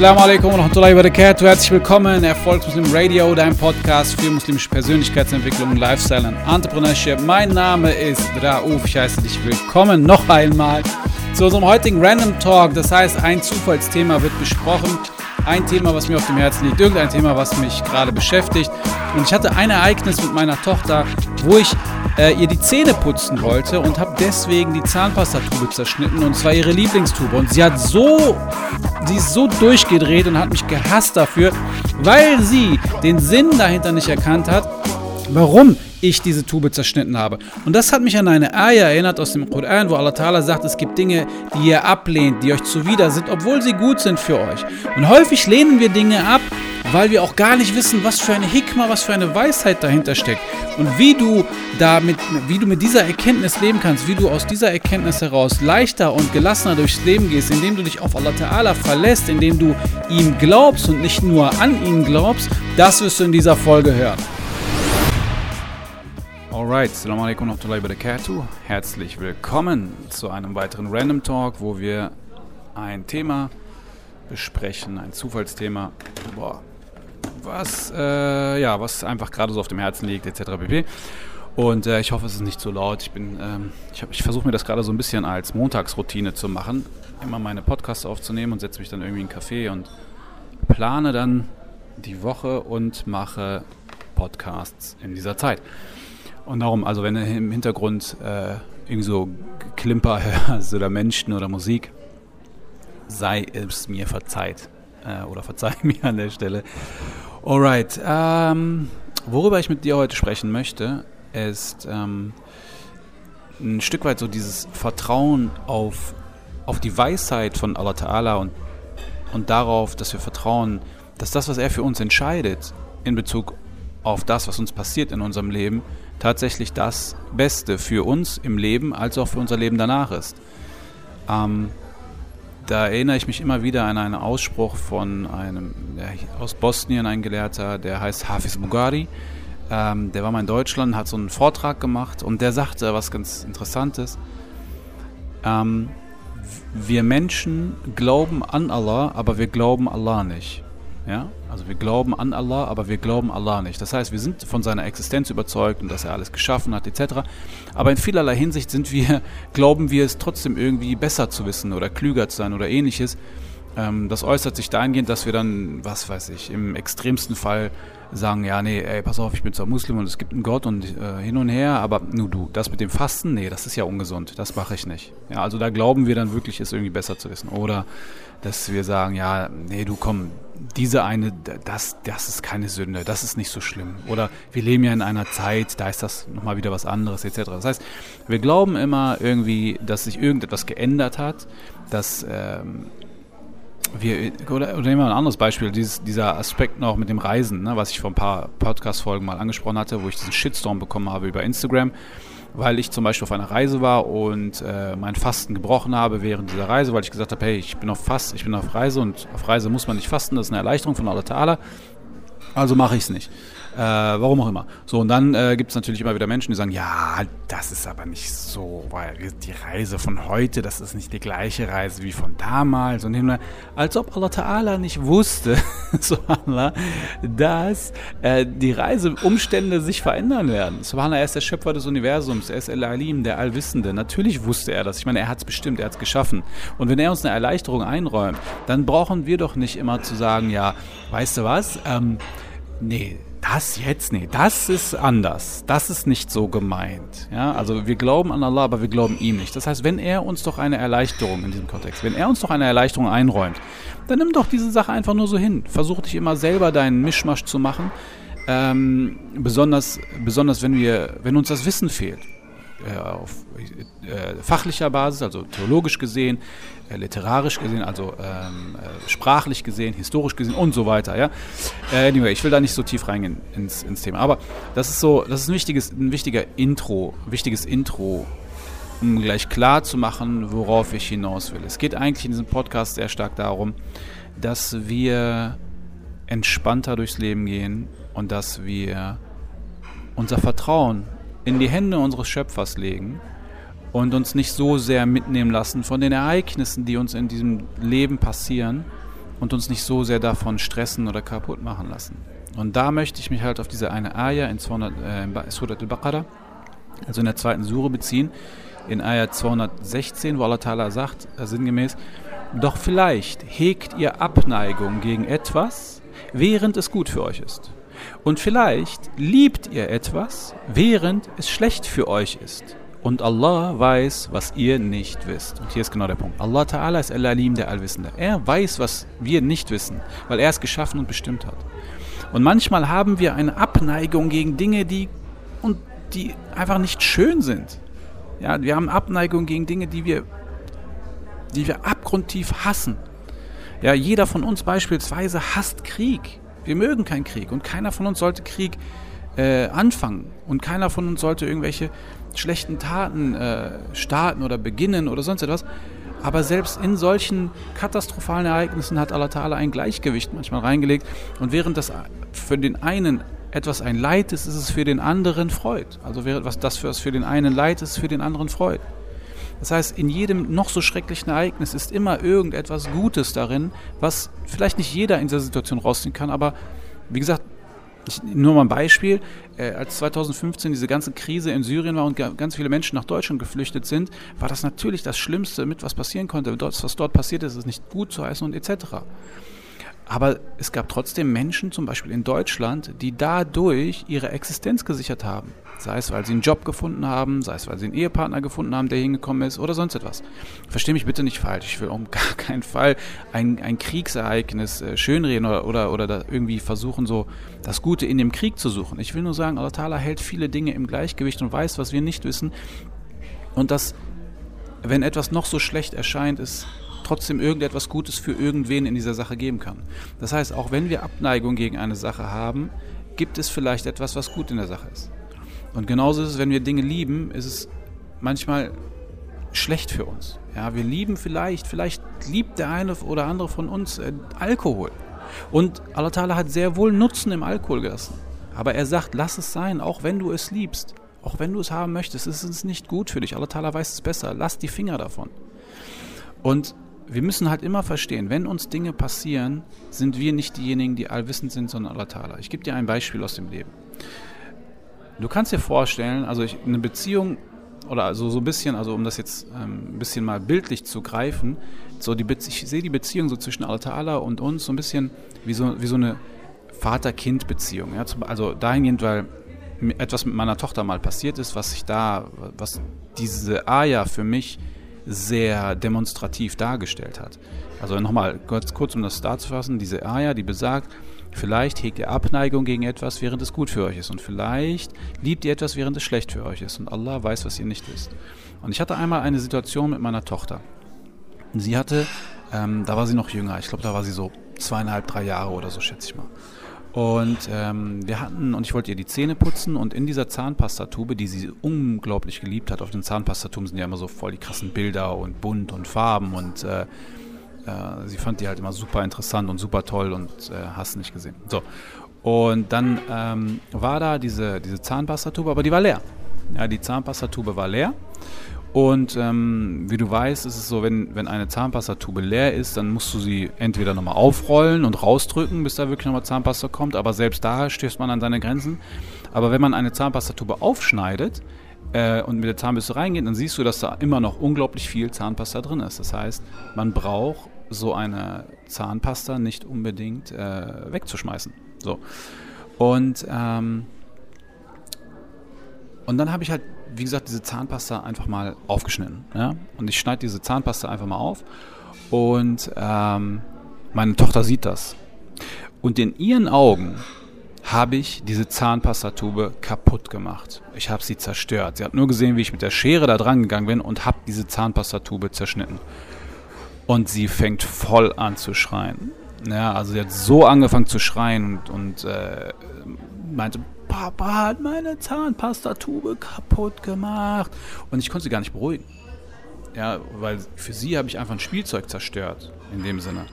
Assalamu alaikum wa rahmatullahi wa barakatuh. Herzlich willkommen, Erfolgsmuslim Radio, dein Podcast für muslimische Persönlichkeitsentwicklung, Lifestyle und Entrepreneurship. Mein Name ist Rauf. Ich heiße dich willkommen noch einmal zu unserem heutigen Random Talk. Das heißt, ein Zufallsthema wird besprochen. Ein Thema, was mir auf dem Herzen liegt, irgendein Thema, was mich gerade beschäftigt. Und ich hatte ein Ereignis mit meiner Tochter, wo ich äh, ihr die Zähne putzen wollte und habe deswegen die Zahnpastatube zerschnitten und zwar ihre Lieblingstube. Und sie hat so, sie ist so durchgedreht und hat mich gehasst dafür, weil sie den Sinn dahinter nicht erkannt hat, warum ich diese Tube zerschnitten habe. Und das hat mich an eine Ayah erinnert aus dem Koran, wo Allah Ta'ala sagt, es gibt Dinge, die ihr ablehnt, die euch zuwider sind, obwohl sie gut sind für euch. Und häufig lehnen wir Dinge ab, weil wir auch gar nicht wissen, was für eine Hikma, was für eine Weisheit dahinter steckt. Und wie du damit, wie du mit dieser Erkenntnis leben kannst, wie du aus dieser Erkenntnis heraus leichter und gelassener durchs Leben gehst, indem du dich auf Allah Ta'ala verlässt, indem du ihm glaubst und nicht nur an ihn glaubst, das wirst du in dieser Folge hören. Alright, Assalamu alaikum wa rahmatullahi wa. Herzlich willkommen zu einem weiteren Random Talk, wo wir ein Thema besprechen, ein Zufallsthema, boah, was, äh, ja, was einfach gerade so auf dem Herzen liegt, etc. pp. Und äh, ich hoffe, es ist nicht zu laut. Ich ähm, ich, ich versuche mir das gerade so ein bisschen als Montagsroutine zu machen, immer meine Podcasts aufzunehmen und setze mich dann irgendwie in einen Café und plane dann die Woche und mache Podcasts in dieser Zeit. Und darum, also wenn du im Hintergrund äh, irgendwie so Klimper hörst oder Menschen oder Musik, sei es mir verzeiht. Äh, oder verzeih mir an der Stelle. Alright, ähm, worüber ich mit dir heute sprechen möchte, ist ähm, ein Stück weit so dieses Vertrauen auf, auf die Weisheit von Allah Ta'ala und, und darauf, dass wir vertrauen, dass das, was er für uns entscheidet, in Bezug auf das, was uns passiert in unserem Leben, tatsächlich das Beste für uns im Leben als auch für unser Leben danach ist. Ähm, da erinnere ich mich immer wieder an einen Ausspruch von einem aus Bosnien, ein Gelehrter, der heißt Hafiz Bugari. Ähm, der war mal in Deutschland, hat so einen Vortrag gemacht und der sagte was ganz Interessantes. Ähm, wir Menschen glauben an Allah, aber wir glauben Allah nicht. Ja? Also wir glauben an Allah, aber wir glauben Allah nicht. Das heißt, wir sind von seiner Existenz überzeugt und dass er alles geschaffen hat, etc. Aber in vielerlei Hinsicht sind wir, glauben wir es trotzdem irgendwie besser zu wissen oder klüger zu sein oder ähnliches. Ähm, das äußert sich dahingehend, dass wir dann, was weiß ich, im extremsten Fall sagen, ja, nee, ey, pass auf, ich bin zwar Muslim und es gibt einen Gott und äh, hin und her, aber nur du, das mit dem Fasten, nee, das ist ja ungesund, das mache ich nicht. Ja, also da glauben wir dann wirklich, es irgendwie besser zu wissen. Oder dass wir sagen, ja, nee, du komm, diese eine, das, das ist keine Sünde, das ist nicht so schlimm. Oder wir leben ja in einer Zeit, da ist das nochmal wieder was anderes, etc. Das heißt, wir glauben immer irgendwie, dass sich irgendetwas geändert hat, dass ähm, wir, oder, oder nehmen wir ein anderes Beispiel, dieses, dieser Aspekt noch mit dem Reisen, ne, was ich vor ein paar Podcast-Folgen mal angesprochen hatte, wo ich diesen Shitstorm bekommen habe über Instagram weil ich zum Beispiel auf einer Reise war und äh, mein Fasten gebrochen habe während dieser Reise, weil ich gesagt habe, hey, ich bin auf Fast, ich bin auf Reise und auf Reise muss man nicht fasten, das ist eine Erleichterung von Allah Ta'ala, also mache ich es nicht. Äh, warum auch immer. So, und dann äh, gibt es natürlich immer wieder Menschen, die sagen, ja, das ist aber nicht so, weil die Reise von heute, das ist nicht die gleiche Reise wie von damals. Und hin, als ob Allah Ta'ala nicht wusste, Subhanallah, dass äh, die Reiseumstände sich verändern werden. Subhanallah, er ist der Schöpfer des Universums, er ist El-Alim, der Allwissende. Natürlich wusste er das. Ich meine, er hat es bestimmt, er hat es geschaffen. Und wenn er uns eine Erleichterung einräumt, dann brauchen wir doch nicht immer zu sagen, ja, weißt du was, ähm, nee, das jetzt, nee, das ist anders. Das ist nicht so gemeint. Ja, also wir glauben an Allah, aber wir glauben ihm nicht. Das heißt, wenn er uns doch eine Erleichterung in diesem Kontext, wenn er uns doch eine Erleichterung einräumt, dann nimm doch diese Sache einfach nur so hin. Versuch dich immer selber deinen Mischmasch zu machen. Ähm, besonders, besonders wenn wir, wenn uns das Wissen fehlt. Äh, auf äh, fachlicher Basis, also theologisch gesehen, äh, literarisch gesehen, also ähm, äh, sprachlich gesehen, historisch gesehen und so weiter. Ja? Äh, anyway, ich will da nicht so tief reingehen ins, ins Thema. Aber das ist so, das ist ein wichtiges, ein wichtiger Intro, wichtiges Intro, um gleich klar zu machen, worauf ich hinaus will. Es geht eigentlich in diesem Podcast sehr stark darum, dass wir entspannter durchs Leben gehen und dass wir unser Vertrauen in die Hände unseres Schöpfers legen und uns nicht so sehr mitnehmen lassen von den Ereignissen, die uns in diesem Leben passieren und uns nicht so sehr davon stressen oder kaputt machen lassen. Und da möchte ich mich halt auf diese eine Ayah in, 200, äh, in Surat al-Baqarah, also in der zweiten Sure beziehen, in Ayah 216, wo Allah Ta'ala sagt, äh, sinngemäß, doch vielleicht hegt ihr Abneigung gegen etwas, während es gut für euch ist. Und vielleicht liebt ihr etwas, während es schlecht für euch ist. Und Allah weiß, was ihr nicht wisst. Und hier ist genau der Punkt. Allah Ta'ala ist Al-Alim, der Allwissende. Er weiß, was wir nicht wissen, weil er es geschaffen und bestimmt hat. Und manchmal haben wir eine Abneigung gegen Dinge, die, und die einfach nicht schön sind. Ja, wir haben Abneigung gegen Dinge, die wir, die wir abgrundtief hassen. Ja, jeder von uns beispielsweise hasst Krieg. Wir mögen keinen Krieg und keiner von uns sollte Krieg äh, anfangen und keiner von uns sollte irgendwelche schlechten Taten äh, starten oder beginnen oder sonst etwas. Aber selbst in solchen katastrophalen Ereignissen hat Allah Ta'ala ein Gleichgewicht manchmal reingelegt. Und während das für den einen etwas ein Leid ist, ist es für den anderen Freud. Also während was das für, für den einen Leid ist, ist für den anderen Freud. Das heißt, in jedem noch so schrecklichen Ereignis ist immer irgendetwas Gutes darin, was vielleicht nicht jeder in dieser Situation rausziehen kann, aber wie gesagt, ich, nur mal ein Beispiel. Äh, als 2015 diese ganze Krise in Syrien war und ganz viele Menschen nach Deutschland geflüchtet sind, war das natürlich das Schlimmste mit, was passieren konnte. Das, was dort passiert ist, ist nicht gut zu heißen und etc. Aber es gab trotzdem Menschen, zum Beispiel in Deutschland, die dadurch ihre Existenz gesichert haben. Sei es, weil sie einen Job gefunden haben, sei es, weil sie einen Ehepartner gefunden haben, der hingekommen ist oder sonst etwas. Verstehe mich bitte nicht falsch. Ich will um gar keinen Fall ein, ein Kriegsereignis äh, schönreden oder, oder, oder irgendwie versuchen, so das Gute in dem Krieg zu suchen. Ich will nur sagen, Allah Ta'ala hält viele Dinge im Gleichgewicht und weiß, was wir nicht wissen. Und dass, wenn etwas noch so schlecht erscheint, ist trotzdem irgendetwas Gutes für irgendwen in dieser Sache geben kann. Das heißt, auch wenn wir Abneigung gegen eine Sache haben, gibt es vielleicht etwas, was gut in der Sache ist. Und genauso ist es, wenn wir Dinge lieben, ist es manchmal schlecht für uns. Ja, wir lieben vielleicht, vielleicht liebt der eine oder andere von uns äh, Alkohol. Und Allah hat sehr wohl Nutzen im Alkohol gelassen. Aber er sagt, lass es sein, auch wenn du es liebst. Auch wenn du es haben möchtest, ist es nicht gut für dich. Allah weiß es besser. Lass die Finger davon. Und wir müssen halt immer verstehen, wenn uns Dinge passieren, sind wir nicht diejenigen, die allwissend sind, sondern Allah. Ich gebe dir ein Beispiel aus dem Leben. Du kannst dir vorstellen, also ich, eine Beziehung oder also so ein bisschen, also um das jetzt ähm, ein bisschen mal bildlich zu greifen, so die ich sehe die Beziehung so zwischen Allah Ta'ala und uns so ein bisschen wie so, wie so eine Vater-Kind-Beziehung. Ja? Also dahingehend, weil etwas mit meiner Tochter mal passiert ist, was ich da, was diese Aya für mich sehr demonstrativ dargestellt hat. Also nochmal kurz, kurz um das darzufassen, diese Aya, die besagt, vielleicht hegt ihr Abneigung gegen etwas, während es gut für euch ist und vielleicht liebt ihr etwas, während es schlecht für euch ist und Allah weiß, was ihr nicht wisst. Und ich hatte einmal eine Situation mit meiner Tochter. Sie hatte, ähm, da war sie noch jünger, ich glaube, da war sie so zweieinhalb, drei Jahre oder so, schätze ich mal. Und ähm, wir hatten, und ich wollte ihr die Zähne putzen und in dieser Zahnpastatube, die sie unglaublich geliebt hat, auf den Zahnpastatuben sind ja immer so voll die krassen Bilder und bunt und Farben und äh, äh, sie fand die halt immer super interessant und super toll und äh, hast nicht gesehen. So. Und dann ähm, war da diese, diese Zahnpastatube, aber die war leer. Ja, die Zahnpastatube war leer und ähm, wie du weißt, ist es so, wenn, wenn eine Zahnpastatube leer ist, dann musst du sie entweder nochmal aufrollen und rausdrücken, bis da wirklich nochmal Zahnpasta kommt. Aber selbst da stößt man an seine Grenzen. Aber wenn man eine Zahnpastatube aufschneidet äh, und mit der Zahnbürste reingeht, dann siehst du, dass da immer noch unglaublich viel Zahnpasta drin ist. Das heißt, man braucht so eine Zahnpasta nicht unbedingt äh, wegzuschmeißen. So. Und, ähm, und dann habe ich halt wie gesagt, diese Zahnpasta einfach mal aufgeschnitten. Ja? Und ich schneide diese Zahnpasta einfach mal auf und ähm, meine Tochter sieht das. Und in ihren Augen habe ich diese Zahnpastatube kaputt gemacht. Ich habe sie zerstört. Sie hat nur gesehen, wie ich mit der Schere da dran gegangen bin und habe diese Zahnpastatube zerschnitten. Und sie fängt voll an zu schreien. Ja, also sie hat so angefangen zu schreien und, und äh, meinte, Papa hat meine Zahnpastatube kaputt gemacht. Und ich konnte sie gar nicht beruhigen. Ja, weil für sie habe ich einfach ein Spielzeug zerstört, in dem Sinne.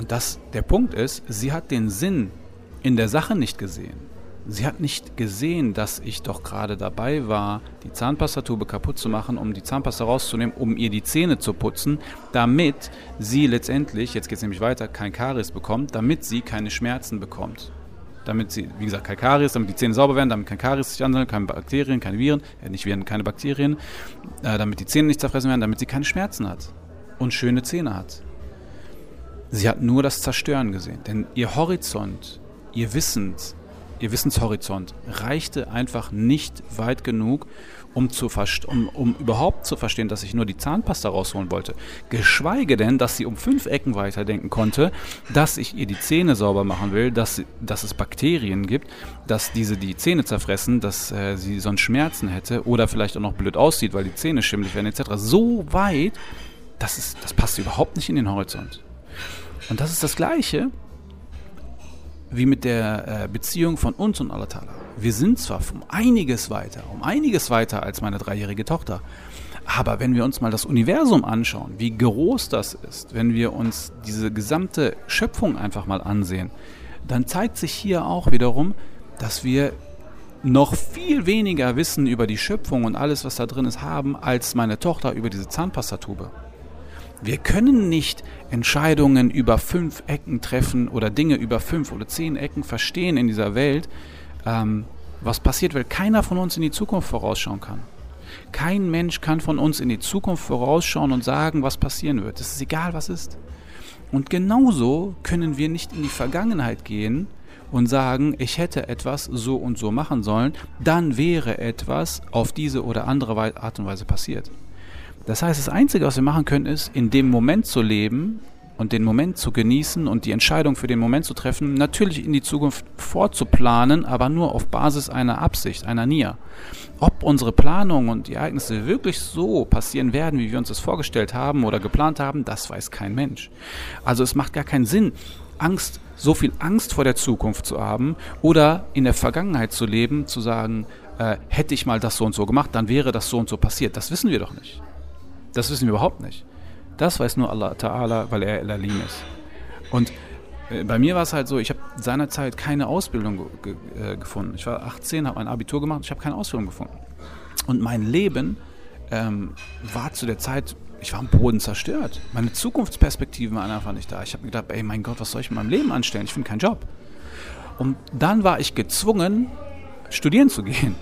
Und das, der Punkt ist, sie hat den Sinn in der Sache nicht gesehen. Sie hat nicht gesehen, dass ich doch gerade dabei war, die Zahnpastatube kaputt zu machen, um die Zahnpasta rauszunehmen, um ihr die Zähne zu putzen, damit sie letztendlich, jetzt geht es nämlich weiter, kein Karies bekommt, damit sie keine Schmerzen bekommt. Damit sie, wie gesagt, kein Karies, damit die Zähne sauber werden, damit kein Karies sich ansammelt, keine Bakterien, keine Viren, äh, nicht Viren, keine Bakterien, äh, damit die Zähne nicht zerfressen werden, damit sie keine Schmerzen hat und schöne Zähne hat. Sie hat nur das Zerstören gesehen, denn ihr Horizont, ihr Wissens, ihr Wissenshorizont reichte einfach nicht weit genug, um, zu um, um überhaupt zu verstehen, dass ich nur die Zahnpasta rausholen wollte. Geschweige denn, dass sie um fünf Ecken weiterdenken konnte, dass ich ihr die Zähne sauber machen will, dass, dass es Bakterien gibt, dass diese die Zähne zerfressen, dass äh, sie sonst Schmerzen hätte oder vielleicht auch noch blöd aussieht, weil die Zähne schimmelig werden etc. So weit, das, ist, das passt überhaupt nicht in den Horizont. Und das ist das Gleiche, wie mit der äh, Beziehung von uns und Allah Ta'ala. Wir sind zwar um einiges weiter, um einiges weiter als meine dreijährige Tochter, aber wenn wir uns mal das Universum anschauen, wie groß das ist, wenn wir uns diese gesamte Schöpfung einfach mal ansehen, dann zeigt sich hier auch wiederum, dass wir noch viel weniger Wissen über die Schöpfung und alles, was da drin ist, haben, als meine Tochter über diese Zahnpastatube. Wir können nicht Entscheidungen über fünf Ecken treffen oder Dinge über fünf oder zehn Ecken verstehen in dieser Welt, ähm, was passiert, weil keiner von uns in die Zukunft vorausschauen kann. Kein Mensch kann von uns in die Zukunft vorausschauen und sagen, was passieren wird. Es ist egal, was ist. Und genauso können wir nicht in die Vergangenheit gehen und sagen, ich hätte etwas so und so machen sollen, dann wäre etwas auf diese oder andere Art und Weise passiert. Das heißt, das Einzige, was wir machen können, ist, in dem Moment zu leben und den Moment zu genießen und die Entscheidung für den Moment zu treffen, natürlich in die Zukunft vorzuplanen, aber nur auf Basis einer Absicht, einer Nia. Ob unsere Planungen und die Ereignisse wirklich so passieren werden, wie wir uns das vorgestellt haben oder geplant haben, das weiß kein Mensch. Also es macht gar keinen Sinn, Angst, so viel Angst vor der Zukunft zu haben oder in der Vergangenheit zu leben, zu sagen, äh, hätte ich mal das so und so gemacht, dann wäre das so und so passiert. Das wissen wir doch nicht. Das wissen wir überhaupt nicht. Das weiß nur Allah Ta'ala, weil er El-Alim ist. Und äh, bei mir war es halt so, ich habe seinerzeit keine Ausbildung ge äh, gefunden. Ich war 18, habe ein Abitur gemacht, ich habe keine Ausbildung gefunden. Und mein Leben ähm, war zu der Zeit, ich war am Boden zerstört. Meine Zukunftsperspektiven waren einfach nicht da. Ich habe mir gedacht, ey, mein Gott, was soll ich mit meinem Leben anstellen? Ich finde keinen Job. Und dann war ich gezwungen, studieren zu gehen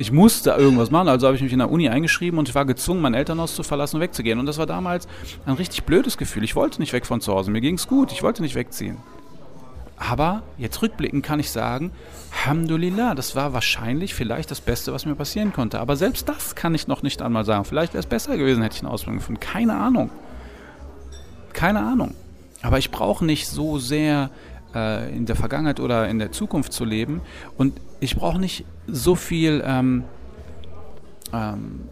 ich musste irgendwas machen, also habe ich mich in der Uni eingeschrieben und ich war gezwungen, mein Elternhaus zu verlassen und wegzugehen. Und das war damals ein richtig blödes Gefühl. Ich wollte nicht weg von zu Hause, mir ging es gut, ich wollte nicht wegziehen. Aber jetzt rückblickend kann ich sagen, Alhamdulillah, das war wahrscheinlich vielleicht das Beste, was mir passieren konnte. Aber selbst das kann ich noch nicht einmal sagen. Vielleicht wäre es besser gewesen, hätte ich eine Ausbildung gefunden. Keine Ahnung. Keine Ahnung. Aber ich brauche nicht so sehr äh, in der Vergangenheit oder in der Zukunft zu leben. Und ich brauche nicht so viel ähm, ähm,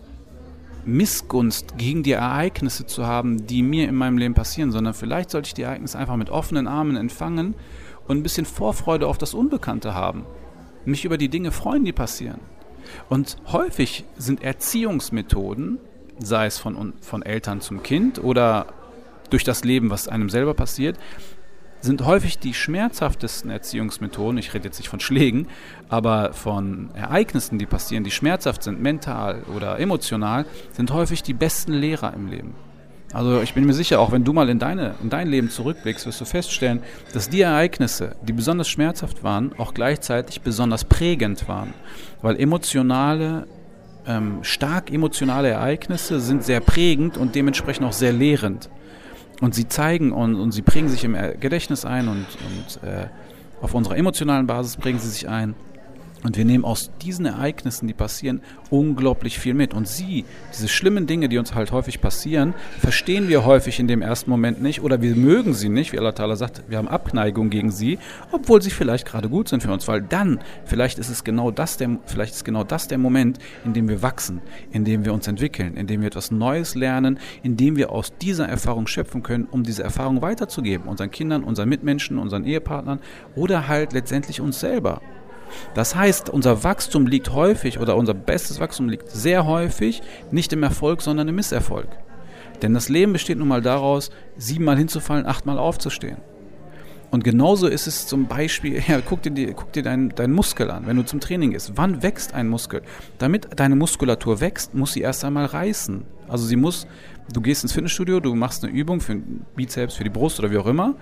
Missgunst gegen die Ereignisse zu haben, die mir in meinem Leben passieren, sondern vielleicht sollte ich die Ereignisse einfach mit offenen Armen empfangen und ein bisschen Vorfreude auf das Unbekannte haben. Mich über die Dinge freuen, die passieren. Und häufig sind Erziehungsmethoden, sei es von, von Eltern zum Kind oder durch das Leben, was einem selber passiert, sind häufig die schmerzhaftesten Erziehungsmethoden, ich rede jetzt nicht von Schlägen, aber von Ereignissen, die passieren, die schmerzhaft sind, mental oder emotional, sind häufig die besten Lehrer im Leben. Also ich bin mir sicher, auch wenn du mal in, deine, in dein Leben zurückblickst, wirst du feststellen, dass die Ereignisse, die besonders schmerzhaft waren, auch gleichzeitig besonders prägend waren. Weil emotionale, ähm, stark emotionale Ereignisse sind sehr prägend und dementsprechend auch sehr lehrend. Und sie zeigen und, und sie bringen sich im Gedächtnis ein und, und äh, auf unserer emotionalen Basis bringen sie sich ein. Und wir nehmen aus diesen Ereignissen, die passieren, unglaublich viel mit. Und sie, diese schlimmen Dinge, die uns halt häufig passieren, verstehen wir häufig in dem ersten Moment nicht oder wir mögen sie nicht, wie Allah Ta'ala sagt, wir haben Abneigung gegen sie, obwohl sie vielleicht gerade gut sind für uns, weil dann, vielleicht ist es genau das der, vielleicht ist genau das der Moment, in dem wir wachsen, in dem wir uns entwickeln, in dem wir etwas Neues lernen, in dem wir aus dieser Erfahrung schöpfen können, um diese Erfahrung weiterzugeben, unseren Kindern, unseren Mitmenschen, unseren Ehepartnern oder halt letztendlich uns selber. Das heißt, unser Wachstum liegt häufig oder unser bestes Wachstum liegt sehr häufig nicht im Erfolg, sondern im Misserfolg. Denn das Leben besteht nun mal daraus, siebenmal hinzufallen, achtmal aufzustehen. Und genauso ist es zum Beispiel, ja, guck dir, guck dir deinen dein Muskel an, wenn du zum Training gehst. Wann wächst ein Muskel? Damit deine Muskulatur wächst, muss sie erst einmal reißen. Also sie muss, du gehst ins Fitnessstudio, du machst eine Übung für den Bizeps, für die Brust oder wie auch immer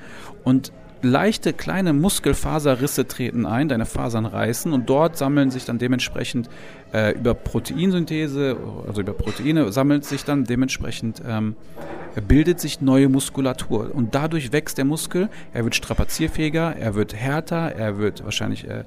und leichte kleine Muskelfaserrisse treten ein, deine Fasern reißen und dort sammeln sich dann dementsprechend äh, über Proteinsynthese, also über Proteine, sammelt sich dann dementsprechend, ähm, bildet sich neue Muskulatur. Und dadurch wächst der Muskel, er wird strapazierfähiger, er wird härter, er wird wahrscheinlich äh,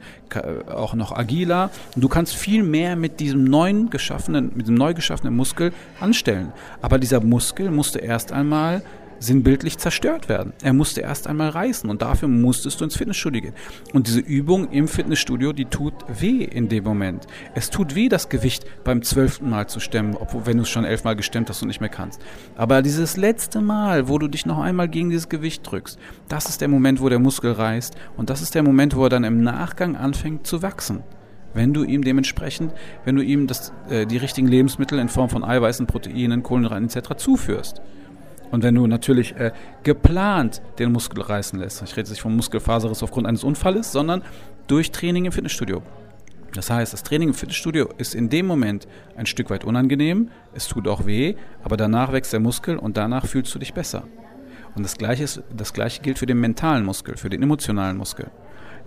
auch noch agiler. Und du kannst viel mehr mit diesem neuen geschaffenen, mit dem neu geschaffenen Muskel anstellen. Aber dieser Muskel musste erst einmal sinnbildlich zerstört werden. Er musste erst einmal reißen und dafür musstest du ins Fitnessstudio gehen. Und diese Übung im Fitnessstudio, die tut weh in dem Moment. Es tut weh, das Gewicht beim zwölften Mal zu stemmen, obwohl wenn du es schon elfmal gestemmt hast und nicht mehr kannst. Aber dieses letzte Mal, wo du dich noch einmal gegen dieses Gewicht drückst, das ist der Moment, wo der Muskel reißt und das ist der Moment, wo er dann im Nachgang anfängt zu wachsen wenn du ihm dementsprechend, wenn du ihm das, äh, die richtigen Lebensmittel in Form von Eiweißen, Proteinen, Kohlenhydraten etc. zuführst. Und wenn du natürlich äh, geplant den Muskel reißen lässt, ich rede nicht vom Muskelfaserriss aufgrund eines Unfalles, sondern durch Training im Fitnessstudio. Das heißt, das Training im Fitnessstudio ist in dem Moment ein Stück weit unangenehm, es tut auch weh, aber danach wächst der Muskel und danach fühlst du dich besser. Und das Gleiche, ist, das Gleiche gilt für den mentalen Muskel, für den emotionalen Muskel.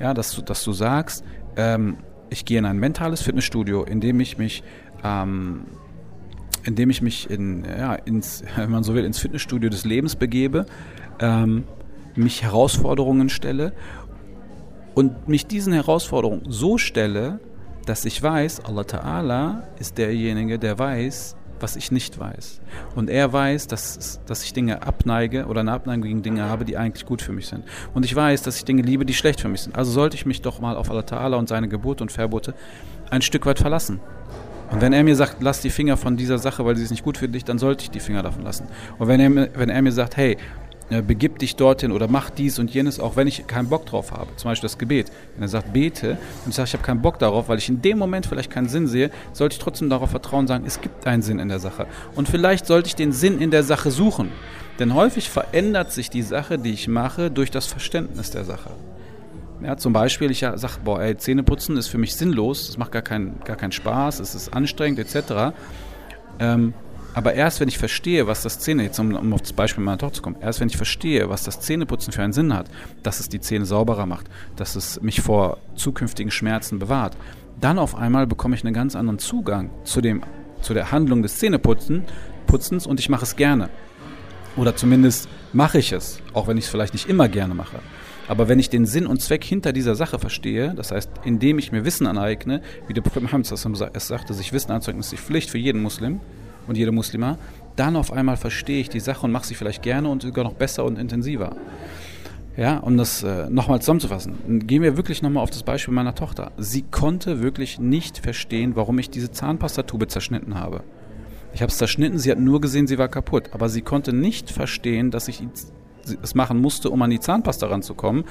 Ja, dass du, dass du sagst, ähm, ich gehe in ein mentales Fitnessstudio, in dem ich mich ähm, indem ich mich in, ja, ins, wenn man so will, ins Fitnessstudio des Lebens begebe, ähm, mich Herausforderungen stelle und mich diesen Herausforderungen so stelle, dass ich weiß, Allah Ta'ala ist derjenige, der weiß, was ich nicht weiß. Und er weiß, dass, dass ich Dinge abneige oder eine Abneigung gegen Dinge habe, die eigentlich gut für mich sind. Und ich weiß, dass ich Dinge liebe, die schlecht für mich sind. Also sollte ich mich doch mal auf Allah Ta'ala und seine Gebote und Verbote ein Stück weit verlassen. Und wenn er mir sagt, lass die Finger von dieser Sache, weil sie ist nicht gut für dich, dann sollte ich die Finger davon lassen. Und wenn er, wenn er mir sagt, hey, äh, begib dich dorthin oder mach dies und jenes, auch wenn ich keinen Bock drauf habe. Zum Beispiel das Gebet. Wenn er sagt, bete und ich sage, ich habe keinen Bock darauf, weil ich in dem Moment vielleicht keinen Sinn sehe, sollte ich trotzdem darauf vertrauen sagen, es gibt einen Sinn in der Sache. Und vielleicht sollte ich den Sinn in der Sache suchen. Denn häufig verändert sich die Sache, die ich mache, durch das Verständnis der Sache. Ja, zum Beispiel, ich sage, boah, ey, Zähneputzen ist für mich sinnlos, es macht gar, kein, gar keinen Spaß, es ist anstrengend etc. Ähm, aber erst wenn ich verstehe, was das Zähne, jetzt um, um auf das Beispiel meiner Tochter zu kommen, erst wenn ich verstehe, was das Zähneputzen für einen Sinn hat, dass es die Zähne sauberer macht, dass es mich vor zukünftigen Schmerzen bewahrt, dann auf einmal bekomme ich einen ganz anderen Zugang zu, dem, zu der Handlung des Zähneputzens und ich mache es gerne. Oder zumindest mache ich es, auch wenn ich es vielleicht nicht immer gerne mache. Aber wenn ich den Sinn und Zweck hinter dieser Sache verstehe, das heißt, indem ich mir Wissen aneigne, wie der Prophet Muhammad es sagte, sich Wissen anzueignen, ist die Pflicht für jeden Muslim und jede Muslima, dann auf einmal verstehe ich die Sache und mache sie vielleicht gerne und sogar noch besser und intensiver. Ja, um das äh, nochmal zusammenzufassen, gehen wir wirklich nochmal auf das Beispiel meiner Tochter. Sie konnte wirklich nicht verstehen, warum ich diese Zahnpastatube zerschnitten habe. Ich habe es zerschnitten, sie hat nur gesehen, sie war kaputt, aber sie konnte nicht verstehen, dass ich es machen musste, um an die Zahnpasta ranzukommen.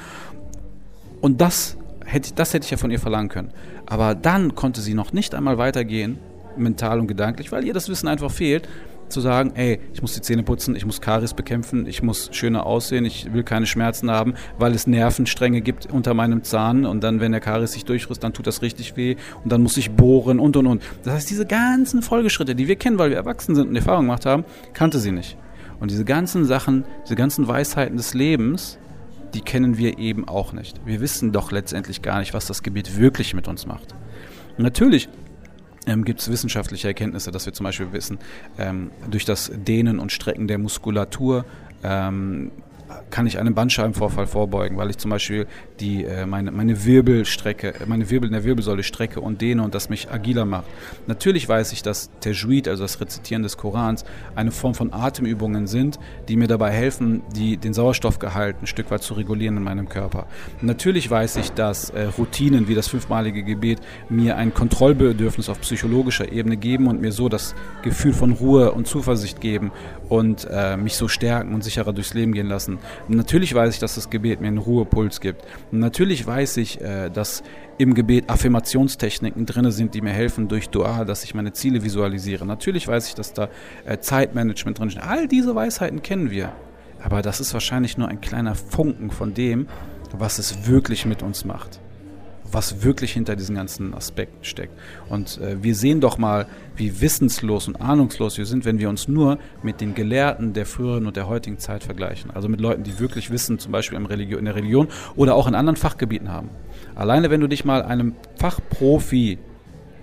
Und das hätte, das hätte ich ja von ihr verlangen können. Aber dann konnte sie noch nicht einmal weitergehen, mental und gedanklich, weil ihr das Wissen einfach fehlt, zu sagen, ey, ich muss die Zähne putzen, ich muss Karies bekämpfen, ich muss schöner aussehen, ich will keine Schmerzen haben, weil es Nervenstränge gibt unter meinem Zahn und dann, wenn der Karies sich durchfrisst, dann tut das richtig weh und dann muss ich bohren und und und. Das heißt, diese ganzen Folgeschritte, die wir kennen, weil wir erwachsen sind und Erfahrung gemacht haben, kannte sie nicht. Und diese ganzen Sachen, diese ganzen Weisheiten des Lebens, die kennen wir eben auch nicht. Wir wissen doch letztendlich gar nicht, was das Gebiet wirklich mit uns macht. Und natürlich ähm, gibt es wissenschaftliche Erkenntnisse, dass wir zum Beispiel wissen, ähm, durch das Dehnen und Strecken der Muskulatur ähm, kann ich einem Bandscheibenvorfall vorbeugen, weil ich zum Beispiel die, äh, meine, meine Wirbelstrecke, meine Wirbel in der Wirbelsäule strecke und dehne und das mich agiler macht. Natürlich weiß ich, dass Tajweed, also das Rezitieren des Korans, eine Form von Atemübungen sind, die mir dabei helfen, die, den Sauerstoffgehalt ein Stück weit zu regulieren in meinem Körper. Natürlich weiß ich, dass äh, Routinen wie das fünfmalige Gebet mir ein Kontrollbedürfnis auf psychologischer Ebene geben und mir so das Gefühl von Ruhe und Zuversicht geben und äh, mich so stärken und sicherer durchs Leben gehen lassen. Natürlich weiß ich, dass das Gebet mir einen Ruhepuls gibt. Natürlich weiß ich, äh, dass im Gebet Affirmationstechniken drin sind, die mir helfen durch Dua, dass ich meine Ziele visualisiere. Natürlich weiß ich, dass da äh, Zeitmanagement drin ist. All diese Weisheiten kennen wir. Aber das ist wahrscheinlich nur ein kleiner Funken von dem, was es wirklich mit uns macht was wirklich hinter diesen ganzen Aspekten steckt. Und äh, wir sehen doch mal, wie wissenslos und ahnungslos wir sind, wenn wir uns nur mit den Gelehrten der früheren und der heutigen Zeit vergleichen. Also mit Leuten, die wirklich Wissen, zum Beispiel in der Religion oder auch in anderen Fachgebieten haben. Alleine wenn du dich mal einem Fachprofi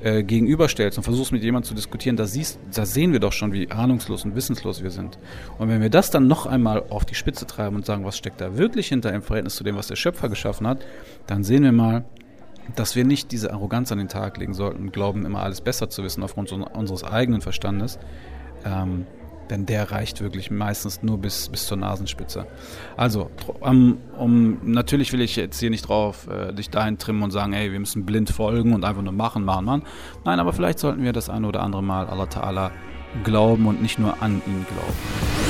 äh, gegenüberstellst und versuchst mit jemandem zu diskutieren, da, siehst, da sehen wir doch schon, wie ahnungslos und wissenslos wir sind. Und wenn wir das dann noch einmal auf die Spitze treiben und sagen, was steckt da wirklich hinter im Verhältnis zu dem, was der Schöpfer geschaffen hat, dann sehen wir mal, dass wir nicht diese Arroganz an den Tag legen sollten und glauben, immer alles besser zu wissen aufgrund unseres eigenen Verstandes. Ähm, denn der reicht wirklich meistens nur bis, bis zur Nasenspitze. Also, um, um, natürlich will ich jetzt hier nicht drauf äh, dich dahin trimmen und sagen, ey, wir müssen blind folgen und einfach nur machen, machen, machen. Nein, aber vielleicht sollten wir das eine oder andere Mal Allah Ta'ala glauben und nicht nur an ihn glauben.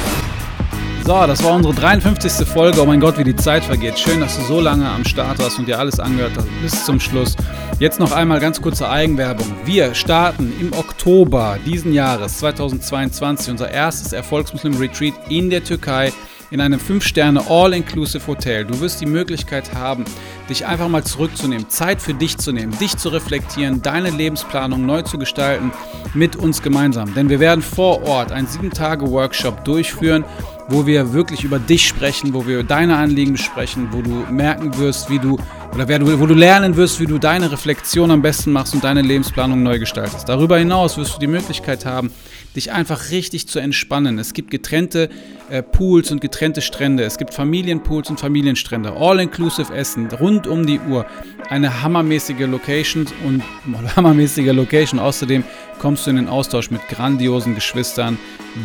So, das war unsere 53. Folge. Oh mein Gott, wie die Zeit vergeht. Schön, dass du so lange am Start warst und dir alles angehört hast bis zum Schluss. Jetzt noch einmal ganz kurze Eigenwerbung. Wir starten im Oktober diesen Jahres 2022 unser erstes Erfolgsmuslim-Retreat in der Türkei in einem 5-Sterne All-Inclusive Hotel. Du wirst die Möglichkeit haben, dich einfach mal zurückzunehmen, Zeit für dich zu nehmen, dich zu reflektieren, deine Lebensplanung neu zu gestalten mit uns gemeinsam. Denn wir werden vor Ort einen 7-Tage-Workshop durchführen, wo wir wirklich über dich sprechen, wo wir deine Anliegen besprechen, wo du merken wirst, wie du oder wo du lernen wirst, wie du deine Reflexion am besten machst und deine Lebensplanung neu gestaltest. Darüber hinaus wirst du die Möglichkeit haben, dich einfach richtig zu entspannen. Es gibt getrennte äh, Pools und getrennte Strände. Es gibt Familienpools und Familienstrände. All-inclusive Essen, rund um die Uhr. Eine hammermäßige Location und hammermäßige Location. Außerdem kommst du in den Austausch mit grandiosen Geschwistern,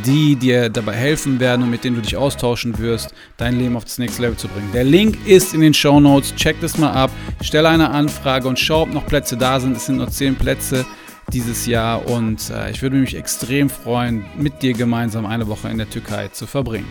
die dir dabei helfen werden und mit denen du dich austauschen wirst, dein Leben auf das nächste Level zu bringen. Der Link ist in den Show Notes. Check das mal ab. Stelle eine Anfrage und schau, ob noch Plätze da sind. Es sind nur 10 Plätze dieses Jahr und äh, ich würde mich extrem freuen, mit dir gemeinsam eine Woche in der Türkei zu verbringen.